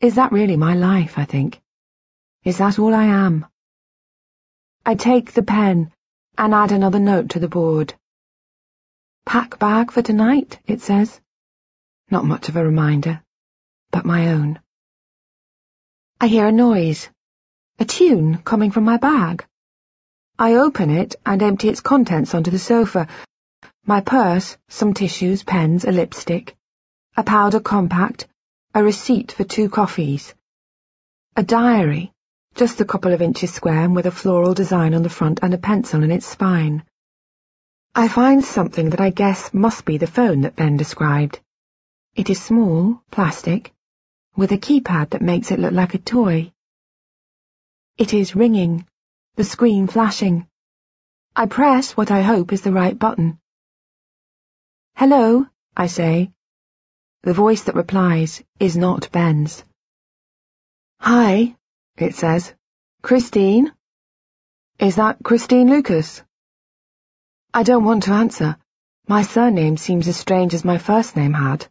Is that really my life, I think? Is that all I am? I take the pen and add another note to the board. Pack bag for tonight, it says. Not much of a reminder, but my own. I hear a noise, a tune coming from my bag. I open it and empty its contents onto the sofa. My purse, some tissues, pens, a lipstick, a powder compact, a receipt for two coffees, a diary, just a couple of inches square and with a floral design on the front and a pencil in its spine. I find something that I guess must be the phone that Ben described. It is small, plastic, with a keypad that makes it look like a toy. It is ringing, the screen flashing. I press what I hope is the right button. Hello, I say. The voice that replies is not Ben's. Hi, it says. Christine? Is that Christine Lucas? I don't want to answer. My surname seems as strange as my first name had.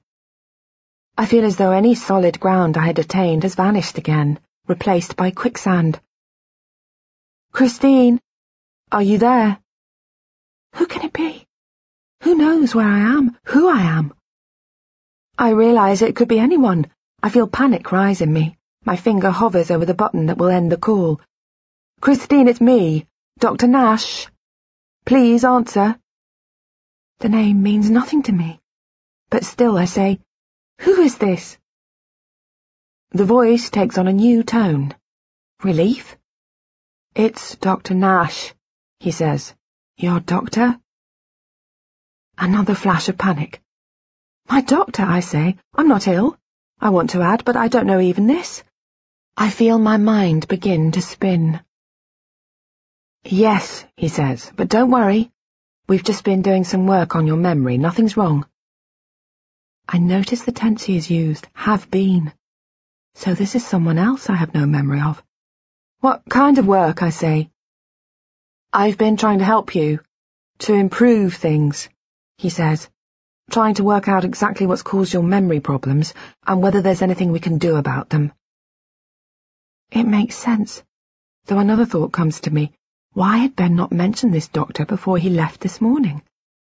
I feel as though any solid ground I had attained has vanished again, replaced by quicksand. Christine, are you there? Who can it be? Who knows where I am, who I am? I realize it could be anyone. I feel panic rise in me. My finger hovers over the button that will end the call. Christine, it's me, Dr. Nash. Please answer. The name means nothing to me, but still I say, Who is this? The voice takes on a new tone. Relief? It's Dr. Nash, he says. Your doctor? Another flash of panic. My doctor, I say. I'm not ill. I want to add, but I don't know even this. I feel my mind begin to spin. Yes, he says, but don't worry. We've just been doing some work on your memory. Nothing's wrong. I notice the tense he has used, have been. So this is someone else I have no memory of. What kind of work, I say? I've been trying to help you. To improve things, he says. Trying to work out exactly what's caused your memory problems and whether there's anything we can do about them. It makes sense, though another thought comes to me. Why had Ben not mentioned this doctor before he left this morning?